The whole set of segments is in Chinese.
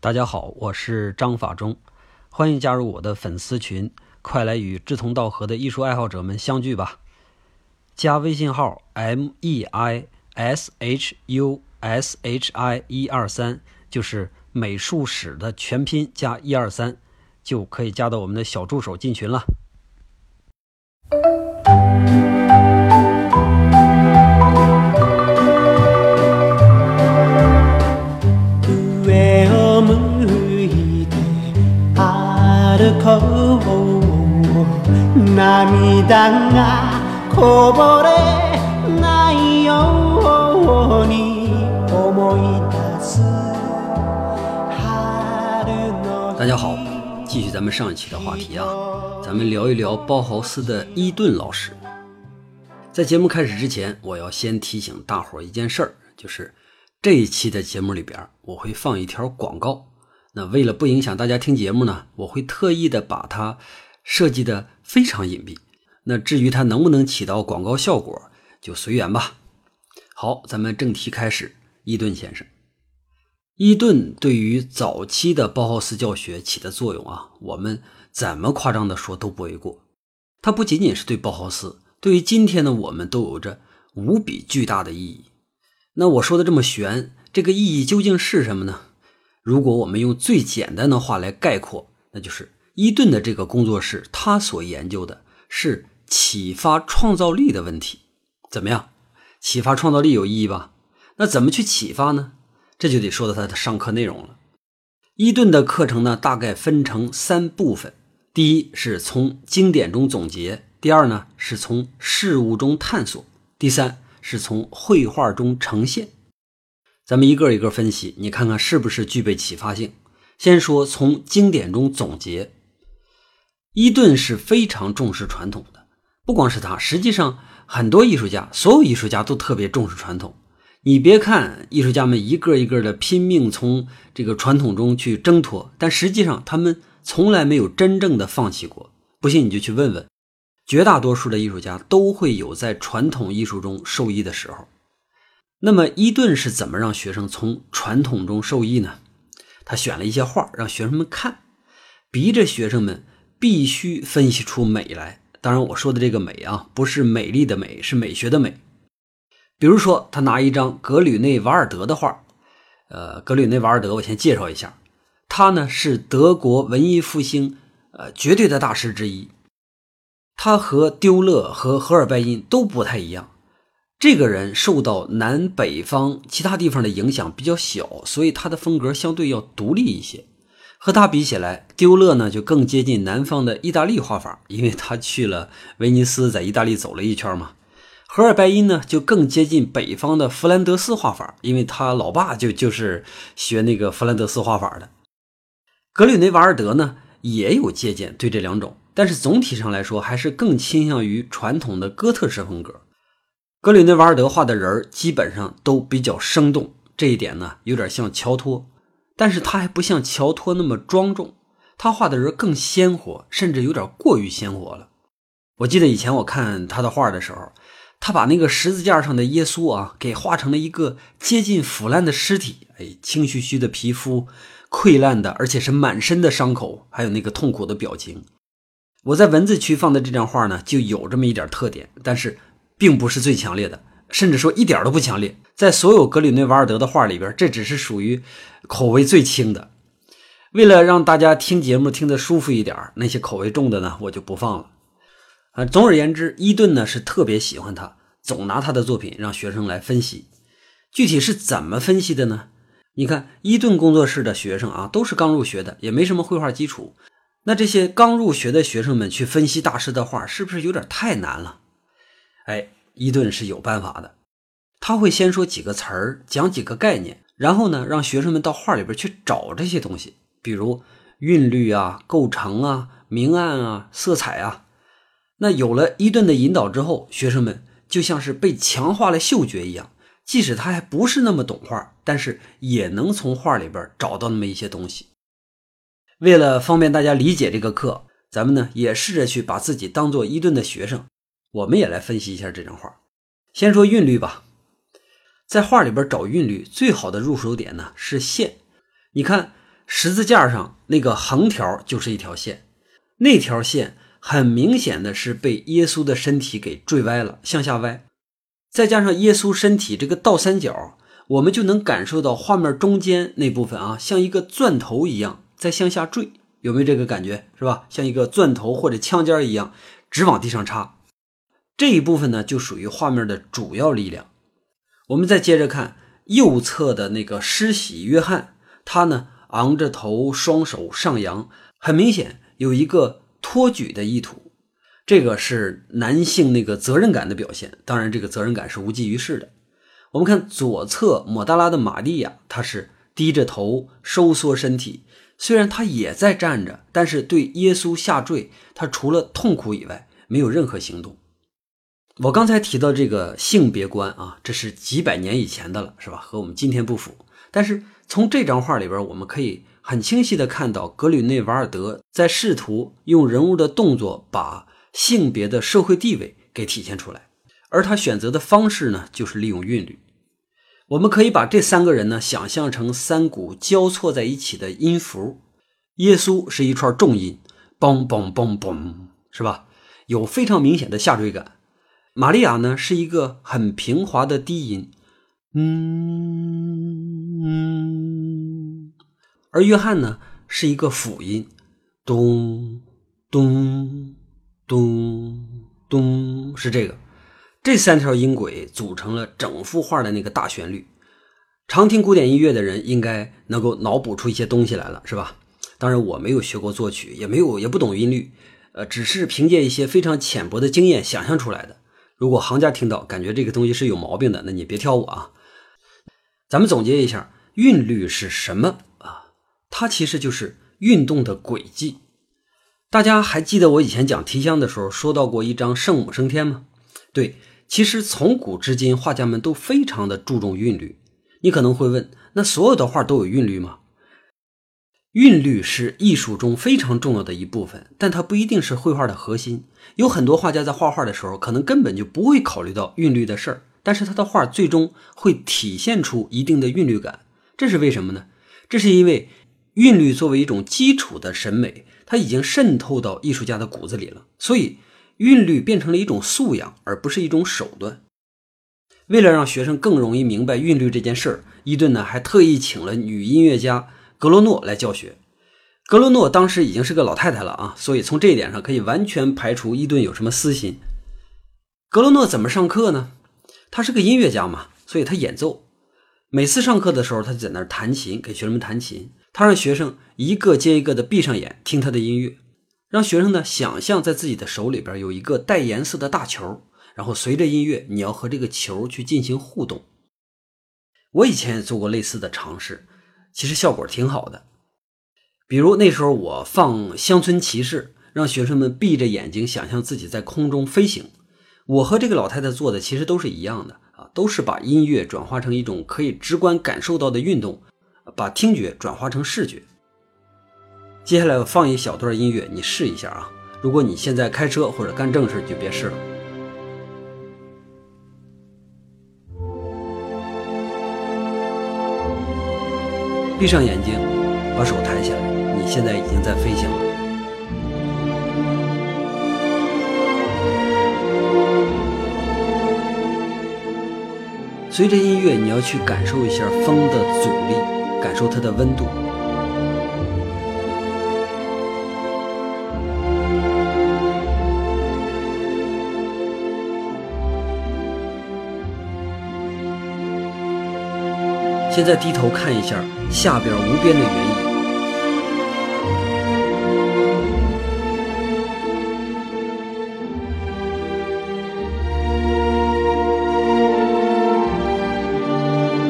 大家好，我是张法中，欢迎加入我的粉丝群，快来与志同道合的艺术爱好者们相聚吧！加微信号 m e i s h u s h i 一二三，就是美术史的全拼加一二三，就可以加到我们的小助手进群了。涙がこぼれないように思い出す春の大家好，继续咱们上一期的话题啊，咱们聊一聊包豪斯的伊顿老师。在节目开始之前，我要先提醒大伙儿一件事儿，就是这一期的节目里边我会放一条广告。 那为了不影响大家听节目呢，我会特意的把它设计的非常隐蔽。那至于它能不能起到广告效果，就随缘吧。好，咱们正题开始。伊顿先生，伊顿对于早期的包豪斯教学起的作用啊，我们怎么夸张的说都不为过。它不仅仅是对包豪斯，对于今天的我们都有着无比巨大的意义。那我说的这么玄，这个意义究竟是什么呢？如果我们用最简单的话来概括，那就是伊顿的这个工作室，他所研究的是启发创造力的问题。怎么样？启发创造力有意义吧？那怎么去启发呢？这就得说到他的上课内容了。伊顿的课程呢，大概分成三部分：第一是从经典中总结；第二呢是从事物中探索；第三是从绘画中呈现。咱们一个一个分析，你看看是不是具备启发性。先说从经典中总结，伊顿是非常重视传统的，不光是他，实际上很多艺术家，所有艺术家都特别重视传统。你别看艺术家们一个一个的拼命从这个传统中去挣脱，但实际上他们从来没有真正的放弃过。不信你就去问问，绝大多数的艺术家都会有在传统艺术中受益的时候。那么伊顿是怎么让学生从传统中受益呢？他选了一些画让学生们看，逼着学生们必须分析出美来。当然，我说的这个美啊，不是美丽的美，是美学的美。比如说，他拿一张格吕内瓦尔德的画，呃，格吕内瓦尔德，我先介绍一下，他呢是德国文艺复兴呃绝对的大师之一，他和丢勒和荷尔拜因都不太一样。这个人受到南北方其他地方的影响比较小，所以他的风格相对要独立一些。和他比起来，丢勒呢就更接近南方的意大利画法，因为他去了威尼斯，在意大利走了一圈嘛。荷尔拜因呢就更接近北方的弗兰德斯画法，因为他老爸就就是学那个弗兰德斯画法的。格吕内瓦尔德呢也有借鉴对这两种，但是总体上来说还是更倾向于传统的哥特式风格。格里内瓦尔德画的人基本上都比较生动，这一点呢有点像乔托，但是他还不像乔托那么庄重，他画的人更鲜活，甚至有点过于鲜活了。我记得以前我看他的画的时候，他把那个十字架上的耶稣啊给画成了一个接近腐烂的尸体，哎，青嘘嘘的皮肤，溃烂的，而且是满身的伤口，还有那个痛苦的表情。我在文字区放的这张画呢，就有这么一点特点，但是。并不是最强烈的，甚至说一点都不强烈。在所有格里内瓦尔德的画里边，这只是属于口味最轻的。为了让大家听节目听得舒服一点，那些口味重的呢，我就不放了。啊，总而言之，伊顿呢是特别喜欢他，总拿他的作品让学生来分析。具体是怎么分析的呢？你看，伊顿工作室的学生啊，都是刚入学的，也没什么绘画基础。那这些刚入学的学生们去分析大师的画，是不是有点太难了？哎，伊顿是有办法的，他会先说几个词儿，讲几个概念，然后呢，让学生们到画里边去找这些东西，比如韵律啊、构成啊、明暗啊、色彩啊。那有了伊顿的引导之后，学生们就像是被强化了嗅觉一样，即使他还不是那么懂画，但是也能从画里边找到那么一些东西。为了方便大家理解这个课，咱们呢也试着去把自己当做伊顿的学生。我们也来分析一下这张画。先说韵律吧，在画里边找韵律最好的入手点呢是线。你看，十字架上那个横条就是一条线，那条线很明显的是被耶稣的身体给坠歪了，向下歪。再加上耶稣身体这个倒三角，我们就能感受到画面中间那部分啊，像一个钻头一样在向下坠，有没有这个感觉？是吧？像一个钻头或者枪尖一样直往地上插。这一部分呢，就属于画面的主要力量。我们再接着看右侧的那个施洗约翰，他呢昂着头，双手上扬，很明显有一个托举的意图。这个是男性那个责任感的表现，当然这个责任感是无济于事的。我们看左侧抹大拉的玛利亚，她是低着头收缩身体，虽然她也在站着，但是对耶稣下坠，她除了痛苦以外没有任何行动。我刚才提到这个性别观啊，这是几百年以前的了，是吧？和我们今天不符。但是从这张画里边，我们可以很清晰的看到格吕内瓦尔德在试图用人物的动作把。性别的社会地位给体现出来，而他选择的方式呢，就是利用韵律。我们可以把这三个人呢想象成三股交错在一起的音符。耶稣是一串重音，嘣嘣嘣嘣，是吧？有非常明显的下坠感。玛利亚呢是一个很平滑的低音，嗯，而约翰呢是一个辅音，咚咚。咚咚是这个，这三条音轨组成了整幅画的那个大旋律。常听古典音乐的人应该能够脑补出一些东西来了，是吧？当然我没有学过作曲，也没有也不懂音律，呃，只是凭借一些非常浅薄的经验想象出来的。如果行家听到感觉这个东西是有毛病的，那你别挑我啊。咱们总结一下，韵律是什么啊？它其实就是运动的轨迹。大家还记得我以前讲提香的时候说到过一张圣母升天吗？对，其实从古至今，画家们都非常的注重韵律。你可能会问，那所有的画都有韵律吗？韵律是艺术中非常重要的一部分，但它不一定是绘画的核心。有很多画家在画画的时候，可能根本就不会考虑到韵律的事儿，但是他的画最终会体现出一定的韵律感。这是为什么呢？这是因为韵律作为一种基础的审美。它已经渗透到艺术家的骨子里了，所以韵律变成了一种素养，而不是一种手段。为了让学生更容易明白韵律这件事儿，伊顿呢还特意请了女音乐家格罗诺来教学。格罗诺当时已经是个老太太了啊，所以从这一点上可以完全排除伊顿有什么私心。格罗诺怎么上课呢？他是个音乐家嘛，所以他演奏。每次上课的时候，他就在那儿弹琴，给学生们弹琴。他让学生一个接一个的闭上眼听他的音乐，让学生呢想象在自己的手里边有一个带颜色的大球，然后随着音乐你要和这个球去进行互动。我以前也做过类似的尝试，其实效果挺好的。比如那时候我放《乡村骑士》，让学生们闭着眼睛想象自己在空中飞行。我和这个老太太做的其实都是一样的啊，都是把音乐转化成一种可以直观感受到的运动。把听觉转化成视觉。接下来我放一小段音乐，你试一下啊。如果你现在开车或者干正事，就别试了。闭上眼睛，把手抬起来，你现在已经在飞行了。随着音乐，你要去感受一下风的阻力。感受它的温度。现在低头看一下下边无边的原野，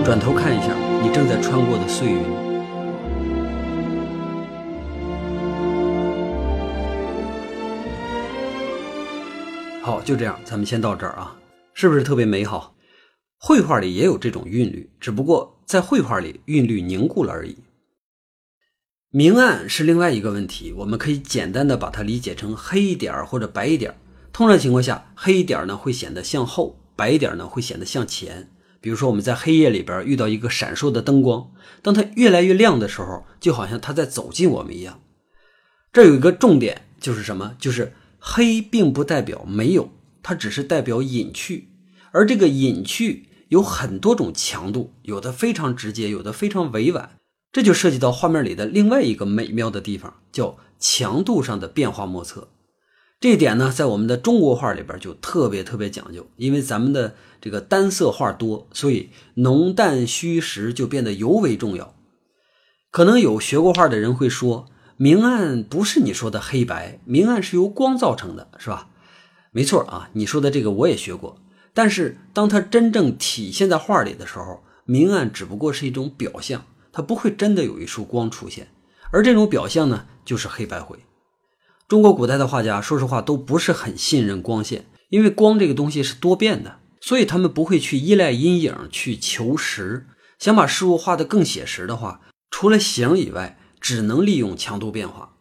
转头看一下。你正在穿过的碎云。好，就这样，咱们先到这儿啊，是不是特别美好？绘画里也有这种韵律，只不过在绘画里韵律凝固了而已。明暗是另外一个问题，我们可以简单的把它理解成黑一点或者白一点。通常情况下，黑一点呢会显得向后，白一点呢会显得向前。比如说我们在黑夜里边遇到一个闪烁的灯光，当它越来越亮的时候，就好像它在走近我们一样。这有一个重点，就是什么？就是黑并不代表没有，它只是代表隐去，而这个隐去有很多种强度，有的非常直接，有的非常委婉。这就涉及到画面里的另外一个美妙的地方，叫强度上的变化莫测。这一点呢，在我们的中国画里边就特别特别讲究，因为咱们的这个单色画多，所以浓淡虚实就变得尤为重要。可能有学过画的人会说，明暗不是你说的黑白，明暗是由光造成的，是吧？没错啊，你说的这个我也学过。但是当它真正体现在画里的时候，明暗只不过是一种表象，它不会真的有一束光出现，而这种表象呢，就是黑白灰。中国古代的画家，说实话都不是很信任光线，因为光这个东西是多变的，所以他们不会去依赖阴影去求实。想把事物画得更写实的话，除了形以外，只能利用强度变化。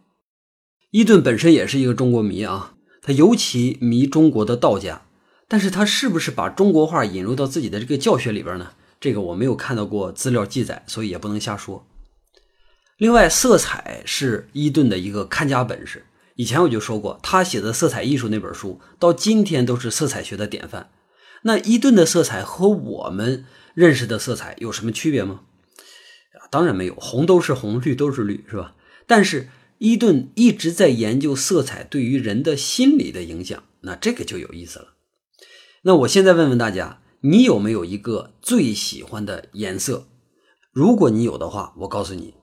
伊顿本身也是一个中国迷啊，他尤其迷中国的道家，但是他是不是把中国画引入到自己的这个教学里边呢？这个我没有看到过资料记载，所以也不能瞎说。另外，色彩是伊顿的一个看家本事。以前我就说过，他写的色彩艺术那本书，到今天都是色彩学的典范。那伊顿的色彩和我们认识的色彩有什么区别吗？当然没有，红都是红，绿都是绿，是吧？但是伊顿一直在研究色彩对于人的心理的影响，那这个就有意思了。那我现在问问大家，你有没有一个最喜欢的颜色？如果你有的话，我告诉你，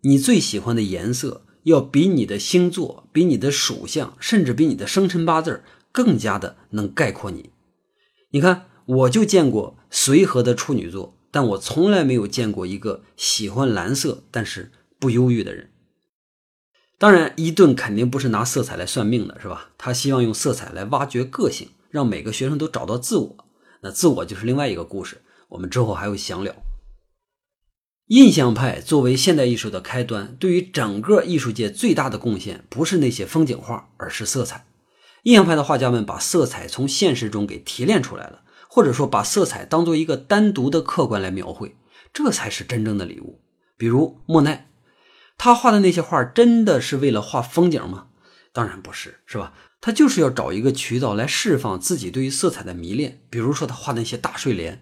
你最喜欢的颜色。要比你的星座、比你的属相，甚至比你的生辰八字更加的能概括你。你看，我就见过随和的处女座，但我从来没有见过一个喜欢蓝色但是不忧郁的人。当然，伊顿肯定不是拿色彩来算命的，是吧？他希望用色彩来挖掘个性，让每个学生都找到自我。那自我就是另外一个故事，我们之后还会详聊。印象派作为现代艺术的开端，对于整个艺术界最大的贡献，不是那些风景画，而是色彩。印象派的画家们把色彩从现实中给提炼出来了，或者说把色彩当做一个单独的客观来描绘，这才是真正的礼物。比如莫奈，他画的那些画，真的是为了画风景吗？当然不是，是吧？他就是要找一个渠道来释放自己对于色彩的迷恋。比如说他画那些大睡莲。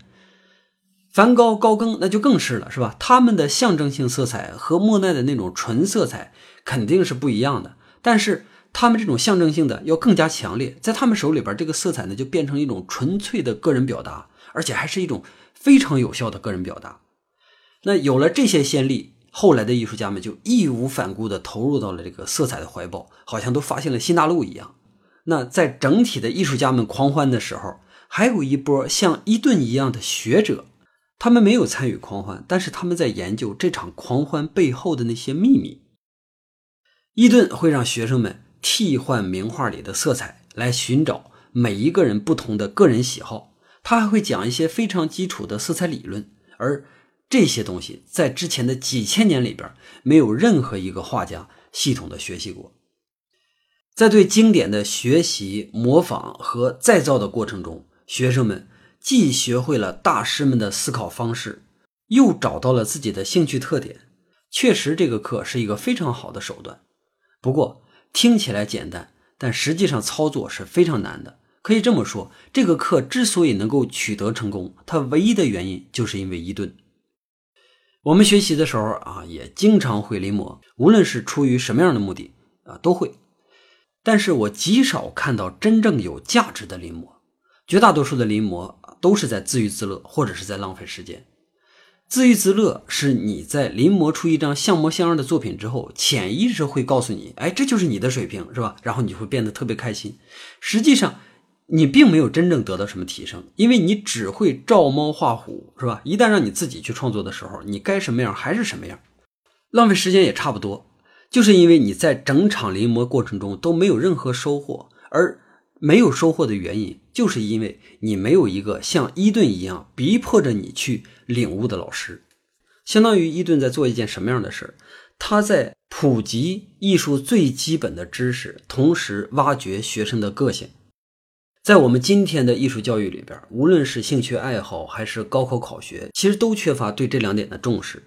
梵高、高更那就更是了，是吧？他们的象征性色彩和莫奈的那种纯色彩肯定是不一样的，但是他们这种象征性的要更加强烈，在他们手里边，这个色彩呢就变成一种纯粹的个人表达，而且还是一种非常有效的个人表达。那有了这些先例，后来的艺术家们就义无反顾地投入到了这个色彩的怀抱，好像都发现了新大陆一样。那在整体的艺术家们狂欢的时候，还有一波像伊顿一样的学者。他们没有参与狂欢，但是他们在研究这场狂欢背后的那些秘密。伊顿会让学生们替换名画里的色彩，来寻找每一个人不同的个人喜好。他还会讲一些非常基础的色彩理论，而这些东西在之前的几千年里边，没有任何一个画家系统的学习过。在对经典的学习、模仿和再造的过程中，学生们。既学会了大师们的思考方式，又找到了自己的兴趣特点。确实，这个课是一个非常好的手段。不过听起来简单，但实际上操作是非常难的。可以这么说，这个课之所以能够取得成功，它唯一的原因就是因为伊顿。我们学习的时候啊，也经常会临摹，无论是出于什么样的目的啊，都会。但是我极少看到真正有价值的临摹，绝大多数的临摹。都是在自娱自乐，或者是在浪费时间。自娱自乐是你在临摹出一张像模像样的作品之后，潜意识会告诉你：“哎，这就是你的水平，是吧？”然后你会变得特别开心。实际上，你并没有真正得到什么提升，因为你只会照猫画虎，是吧？一旦让你自己去创作的时候，你该什么样还是什么样，浪费时间也差不多。就是因为你在整场临摹过程中都没有任何收获，而。没有收获的原因，就是因为你没有一个像伊顿一样逼迫着你去领悟的老师。相当于伊顿在做一件什么样的事儿？他在普及艺术最基本的知识，同时挖掘学生的个性。在我们今天的艺术教育里边，无论是兴趣爱好还是高考考学，其实都缺乏对这两点的重视。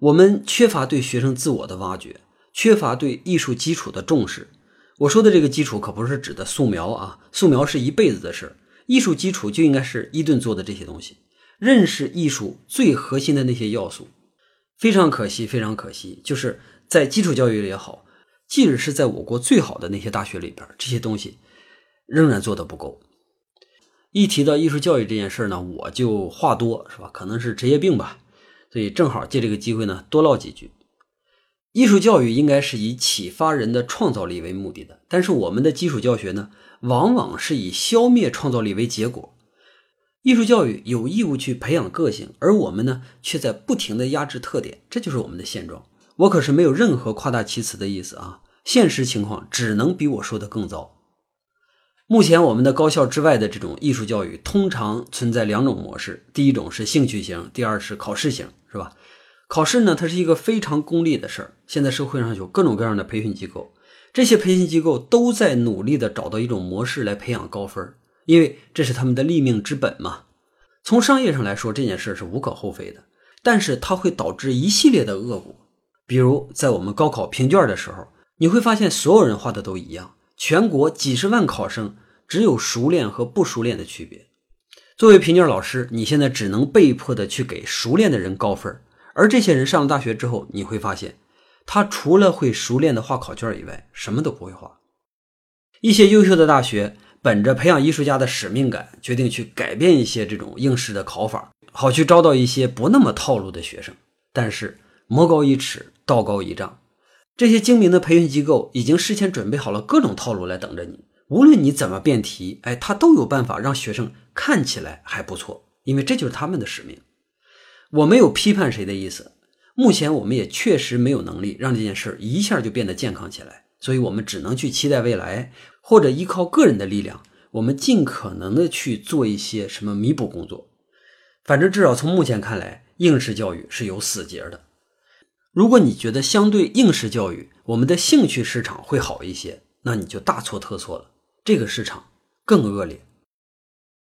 我们缺乏对学生自我的挖掘，缺乏对艺术基础的重视。我说的这个基础可不是指的素描啊，素描是一辈子的事儿。艺术基础就应该是伊顿做的这些东西，认识艺术最核心的那些要素。非常可惜，非常可惜，就是在基础教育也好，即使是在我国最好的那些大学里边，这些东西。仍然做的不够。一提到艺术教育这件事呢，我就话多，是吧？可能是职业病吧。所以正好借这个机会呢，多唠几句。艺术教育应该是以启发人的创造力为目的的，但是我们的基础教学呢，往往是以消灭创造力为结果。艺术教育有义务去培养个性，而我们呢，却在不停的压制特点，这就是我们的现状。我可是没有任何夸大其词的意思啊，现实情况只能比我说的更糟。目前我们的高校之外的这种艺术教育，通常存在两种模式。第一种是兴趣型，第二是考试型，是吧？考试呢，它是一个非常功利的事儿。现在社会上有各种各样的培训机构，这些培训机构都在努力的找到一种模式来培养高分，因为这是他们的立命之本嘛。从商业上来说，这件事是无可厚非的，但是它会导致一系列的恶果。比如在我们高考评卷的时候，你会发现所有人画的都一样。全国几十万考生，只有熟练和不熟练的区别。作为评卷老师，你现在只能被迫的去给熟练的人高分，而这些人上了大学之后，你会发现，他除了会熟练的画考卷以外，什么都不会画。一些优秀的大学本着培养艺术家的使命感，决定去改变一些这种应试的考法，好去招到一些不那么套路的学生。但是，魔高一尺，道高一丈。这些精明的培训机构已经事先准备好了各种套路来等着你，无论你怎么变题，哎，他都有办法让学生看起来还不错，因为这就是他们的使命。我没有批判谁的意思，目前我们也确实没有能力让这件事一下就变得健康起来，所以我们只能去期待未来，或者依靠个人的力量，我们尽可能的去做一些什么弥补工作。反正至少从目前看来，应试教育是有死结的。如果你觉得相对应试教育，我们的兴趣市场会好一些，那你就大错特错了。这个市场更恶劣。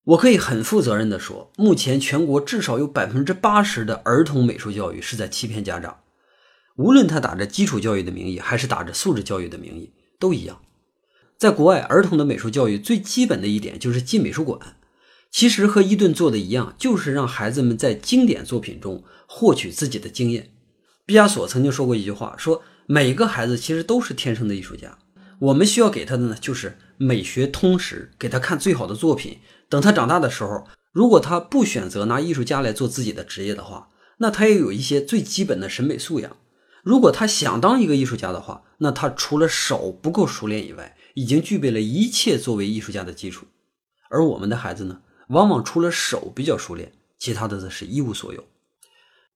我可以很负责任的说，目前全国至少有百分之八十的儿童美术教育是在欺骗家长，无论他打着基础教育的名义，还是打着素质教育的名义，都一样。在国外，儿童的美术教育最基本的一点就是进美术馆，其实和伊顿做的一样，就是让孩子们在经典作品中获取自己的经验。毕加索曾经说过一句话，说每个孩子其实都是天生的艺术家，我们需要给他的呢就是美学通识，给他看最好的作品。等他长大的时候，如果他不选择拿艺术家来做自己的职业的话，那他也有一些最基本的审美素养。如果他想当一个艺术家的话，那他除了手不够熟练以外，已经具备了一切作为艺术家的基础。而我们的孩子呢，往往除了手比较熟练，其他的则是一无所有。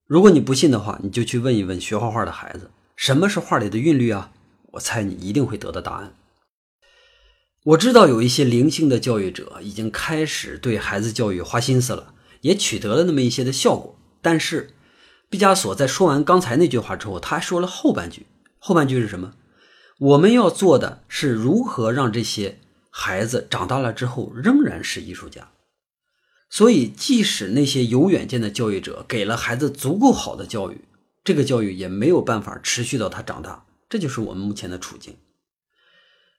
如果你不信的话，你就去问一问学画画的孩子，什么是画里的韵律啊？我猜你一定会得到答案。我知道有一些灵性的教育者已经开始对孩子教育花心思了，也取得了那么一些的效果。但是，毕加索在说完刚才那句话之后，他还说了后半句。后半句是什么？我们要做的是如何让这些孩子长大了之后仍然是艺术家。所以，即使那些有远见的教育者给了孩子足够好的教育，这个教育也没有办法持续到他长大。这就是我们目前的处境。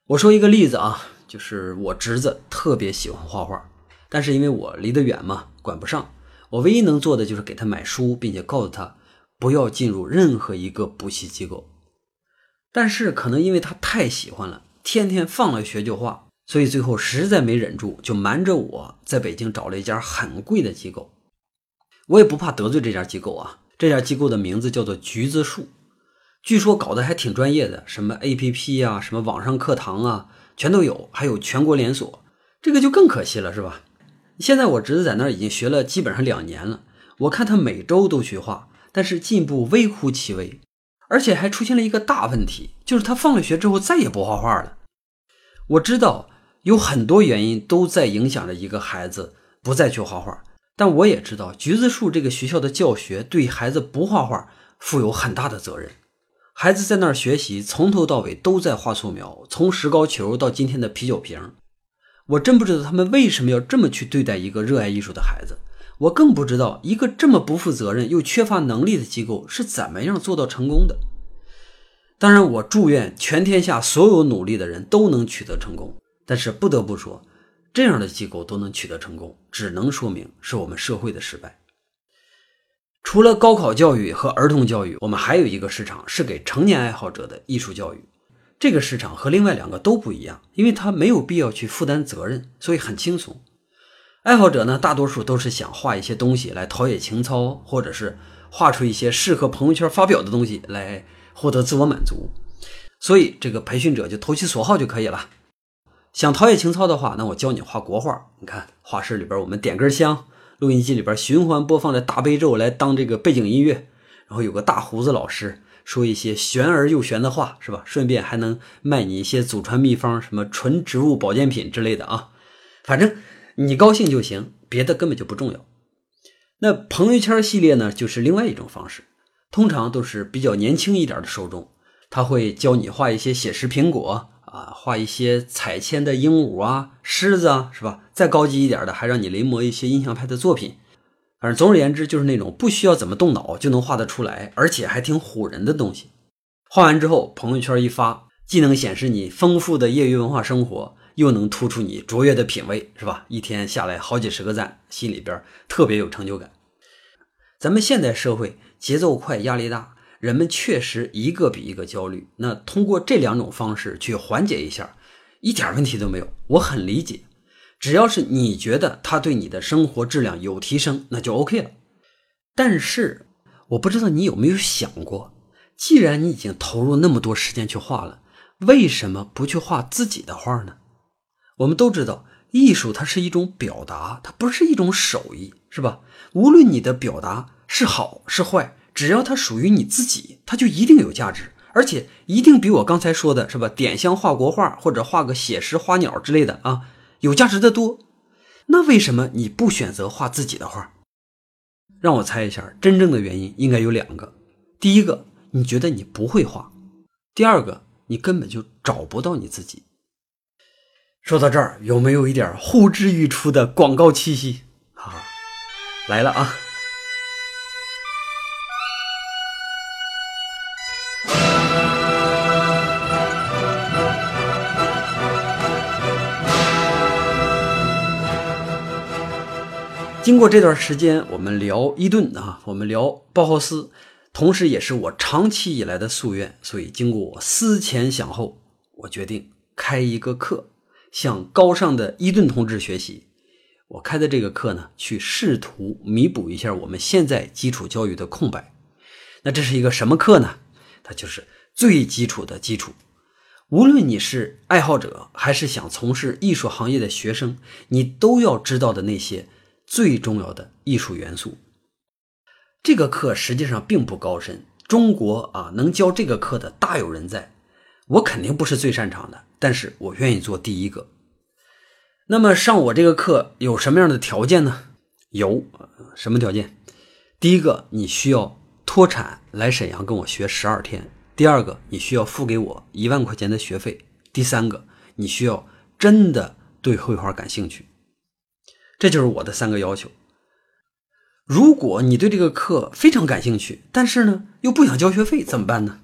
我说一个例子啊，就是我侄子特别喜欢画画，但是因为我离得远嘛，管不上。我唯一能做的就是给他买书，并且告诉他不要进入任何一个补习机构。但是可能因为他太喜欢了，天天放了学就画。所以最后实在没忍住，就瞒着我在北京找了一家很贵的机构。我也不怕得罪这家机构啊，这家机构的名字叫做橘子树，据说搞得还挺专业的，什么 APP 啊，什么网上课堂啊，全都有，还有全国连锁。这个就更可惜了，是吧？现在我侄子在那儿已经学了基本上两年了，我看他每周都去画，但是进步微乎其微，而且还出现了一个大问题，就是他放了学之后再也不画画了。我知道。有很多原因都在影响着一个孩子不再去画画，但我也知道橘子树这个学校的教学对孩子不画画负有很大的责任。孩子在那儿学习，从头到尾都在画素描，从石膏球到今天的啤酒瓶。我真不知道他们为什么要这么去对待一个热爱艺术的孩子。我更不知道一个这么不负责任又缺乏能力的机构是怎么样做到成功的。当然，我祝愿全天下所有努力的人都能取得成功。但是不得不说，这样的机构都能取得成功，只能说明是我们社会的失败。除了高考教育和儿童教育，我们还有一个市场是给成年爱好者的艺术教育。这个市场和另外两个都不一样，因为它没有必要去负担责任，所以很轻松。爱好者呢，大多数都是想画一些东西来陶冶情操，或者是画出一些适合朋友圈发表的东西来获得自我满足。所以这个培训者就投其所好就可以了。想陶冶情操的话，那我教你画国画。你看画室里边，我们点根香。录音机里边循环播放的大悲咒来当这个背景音乐，然后有个大胡子老师说一些玄而又玄的话，是吧？顺便还能卖你一些祖传秘方，什么纯植物保健品之类的啊。反正你高兴就行，别的根本就不重要。那朋友圈系列呢，就是另外一种方式，通常都是比较年轻一点的受众，他会教你画一些写实苹果。啊，画一些彩铅的鹦鹉啊、狮子啊，是吧？再高级一点的，还让你临摹一些印象派的作品。反正总而言之，就是那种不需要怎么动脑就能画得出来，而且还挺唬人的东西。画完之后，朋友圈一发，既能显示你丰富的业余文化生活，又能突出你卓越的品味，是吧？一天下来好几十个赞，心里边特别有成就感。咱们现代社会节奏快，压力大。人们确实一个比一个焦虑，那通过这两种方式去缓解一下，一点问题都没有。我很理解，只要是你觉得它对你的生活质量有提升，那就 OK 了。但是我不知道你有没有想过，既然你已经投入那么多时间去画了，为什么不去画自己的画呢？我们都知道，艺术它是一种表达，它不是一种手艺，是吧？无论你的表达是好是坏。只要它属于你自己，它就一定有价值，而且一定比我刚才说的是吧？点香画国画或者画个写实花鸟之类的啊，有价值的多。那为什么你不选择画自己的画？让我猜一下，真正的原因应该有两个：第一个，你觉得你不会画；第二个，你根本就找不到你自己。说到这儿，有没有一点呼之欲出的广告气息啊？来了啊！经过这段时间，我们聊伊顿啊，我们聊包豪斯，同时也是我长期以来的夙愿。所以，经过我思前想后，我决定开一个课，向高尚的伊顿同志学习。我开的这个课呢，去试图弥补一下我们现在基础教育的空白。那这是一个什么课呢？它就是最基础的基础。无论你是爱好者，还是想从事艺术行业的学生，你都要知道的那些。最重要的艺术元素，这个课实际上并不高深。中国啊，能教这个课的大有人在。我肯定不是最擅长的，但是我愿意做第一个。那么上我这个课有什么样的条件呢？有什么条件？第一个，你需要脱产来沈阳跟我学十二天；第二个，你需要付给我一万块钱的学费；第三个，你需要真的对绘画感兴趣。这就是我的三个要求。如果你对这个课非常感兴趣，但是呢又不想交学费，怎么办呢？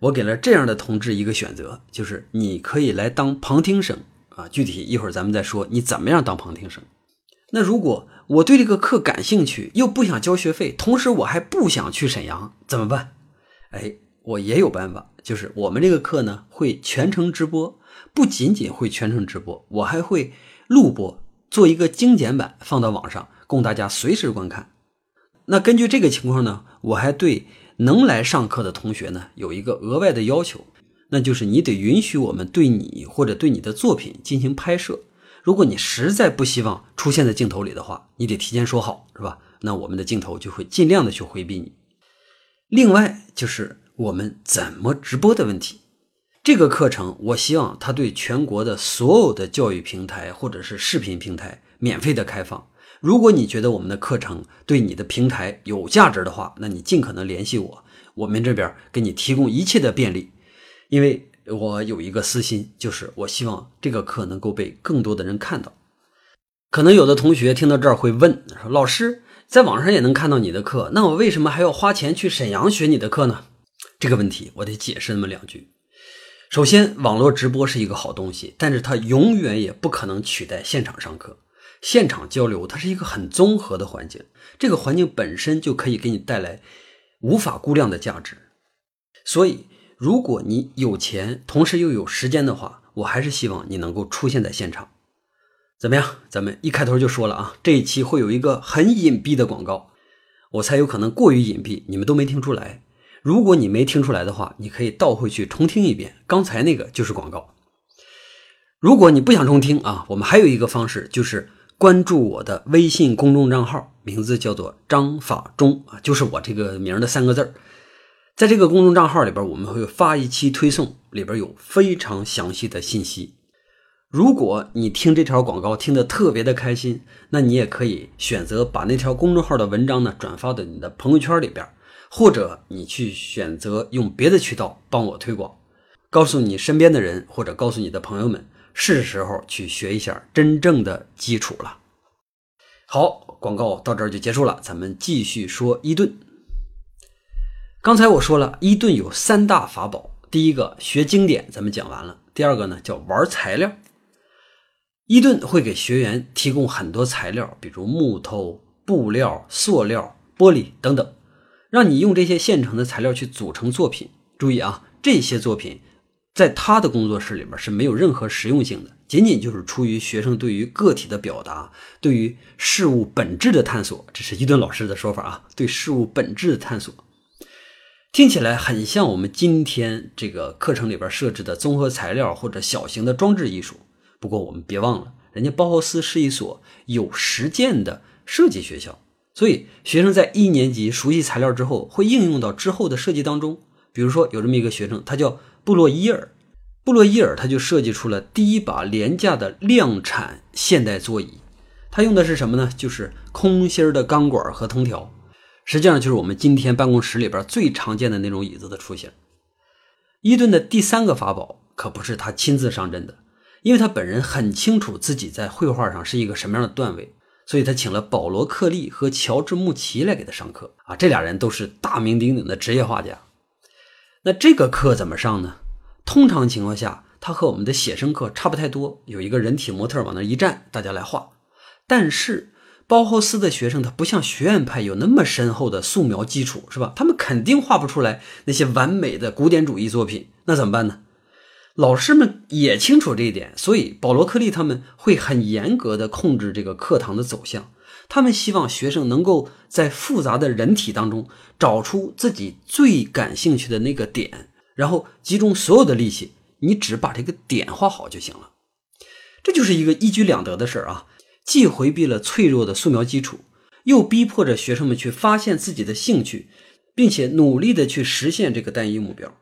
我给了这样的同志一个选择，就是你可以来当旁听生啊。具体一会儿咱们再说你怎么样当旁听生。那如果我对这个课感兴趣，又不想交学费，同时我还不想去沈阳，怎么办？哎，我也有办法，就是我们这个课呢会全程直播，不仅仅会全程直播，我还会录播。做一个精简版放到网上，供大家随时观看。那根据这个情况呢，我还对能来上课的同学呢有一个额外的要求，那就是你得允许我们对你或者对你的作品进行拍摄。如果你实在不希望出现在镜头里的话，你得提前说好，是吧？那我们的镜头就会尽量的去回避你。另外就是我们怎么直播的问题。这个课程，我希望它对全国的所有的教育平台或者是视频平台免费的开放。如果你觉得我们的课程对你的平台有价值的话，那你尽可能联系我，我们这边给你提供一切的便利。因为我有一个私心，就是我希望这个课能够被更多的人看到。可能有的同学听到这儿会问说：“老师，在网上也能看到你的课，那我为什么还要花钱去沈阳学你的课呢？”这个问题我得解释那么两句。首先，网络直播是一个好东西，但是它永远也不可能取代现场上课。现场交流它是一个很综合的环境，这个环境本身就可以给你带来无法估量的价值。所以，如果你有钱，同时又有时间的话，我还是希望你能够出现在现场。怎么样？咱们一开头就说了啊，这一期会有一个很隐蔽的广告，我猜有可能过于隐蔽，你们都没听出来。如果你没听出来的话，你可以倒回去重听一遍，刚才那个就是广告。如果你不想重听啊，我们还有一个方式，就是关注我的微信公众账号，名字叫做张法中啊，就是我这个名的三个字。在这个公众账号里边，我们会发一期推送，里边有非常详细的信息。如果你听这条广告听得特别的开心，那你也可以选择把那条公众号的文章呢转发到你的朋友圈里边。或者你去选择用别的渠道帮我推广，告诉你身边的人，或者告诉你的朋友们，是时候去学一下真正的基础了。好，广告到这儿就结束了，咱们继续说伊顿。刚才我说了，伊顿有三大法宝，第一个学经典，咱们讲完了；第二个呢叫玩材料，伊顿会给学员提供很多材料，比如木头、布料、塑料、玻璃等等。让你用这些现成的材料去组成作品。注意啊，这些作品在他的工作室里边是没有任何实用性的，仅仅就是出于学生对于个体的表达，对于事物本质的探索。这是伊顿老师的说法啊，对事物本质的探索，听起来很像我们今天这个课程里边设置的综合材料或者小型的装置艺术。不过我们别忘了，人家包豪斯是一所有实践的设计学校。所以，学生在一年级熟悉材料之后，会应用到之后的设计当中。比如说，有这么一个学生，他叫布洛伊尔，布洛伊尔他就设计出了第一把廉价的量产现代座椅。他用的是什么呢？就是空心的钢管和藤条。实际上，就是我们今天办公室里边最常见的那种椅子的出现。伊顿的第三个法宝可不是他亲自上阵的，因为他本人很清楚自己在绘画上是一个什么样的段位。所以他请了保罗·克利和乔治·穆奇来给他上课啊，这俩人都是大名鼎鼎的职业画家。那这个课怎么上呢？通常情况下，他和我们的写生课差不太多，有一个人体模特往那一站，大家来画。但是包豪斯的学生他不像学院派有那么深厚的素描基础，是吧？他们肯定画不出来那些完美的古典主义作品，那怎么办呢？老师们也清楚这一点，所以保罗·克利他们会很严格的控制这个课堂的走向。他们希望学生能够在复杂的人体当中找出自己最感兴趣的那个点，然后集中所有的力气，你只把这个点画好就行了。这就是一个一举两得的事儿啊，既回避了脆弱的素描基础，又逼迫着学生们去发现自己的兴趣，并且努力的去实现这个单一目标。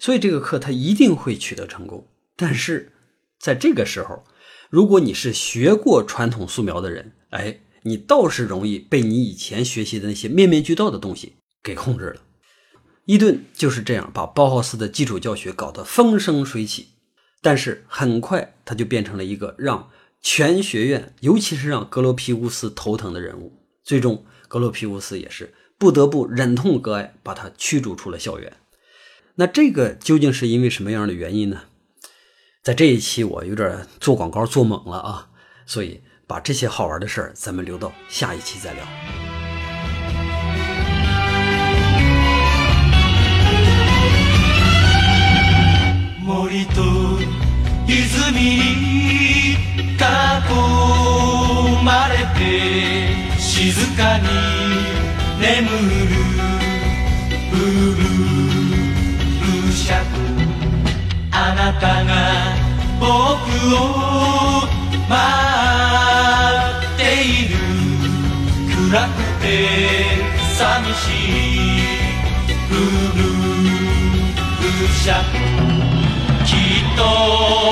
所以这个课他一定会取得成功，但是在这个时候，如果你是学过传统素描的人，哎，你倒是容易被你以前学习的那些面面俱到的东西给控制了。伊顿就是这样把包豪斯的基础教学搞得风生水起，但是很快他就变成了一个让全学院，尤其是让格罗皮乌斯头疼的人物。最终，格罗皮乌斯也是不得不忍痛割爱，把他驱逐出了校园。那这个究竟是因为什么样的原因呢？在这一期我有点做广告做猛了啊，所以把这些好玩的事儿咱们留到下一期再聊。なたが僕を待っている暗くて寂しいブルーシャきっと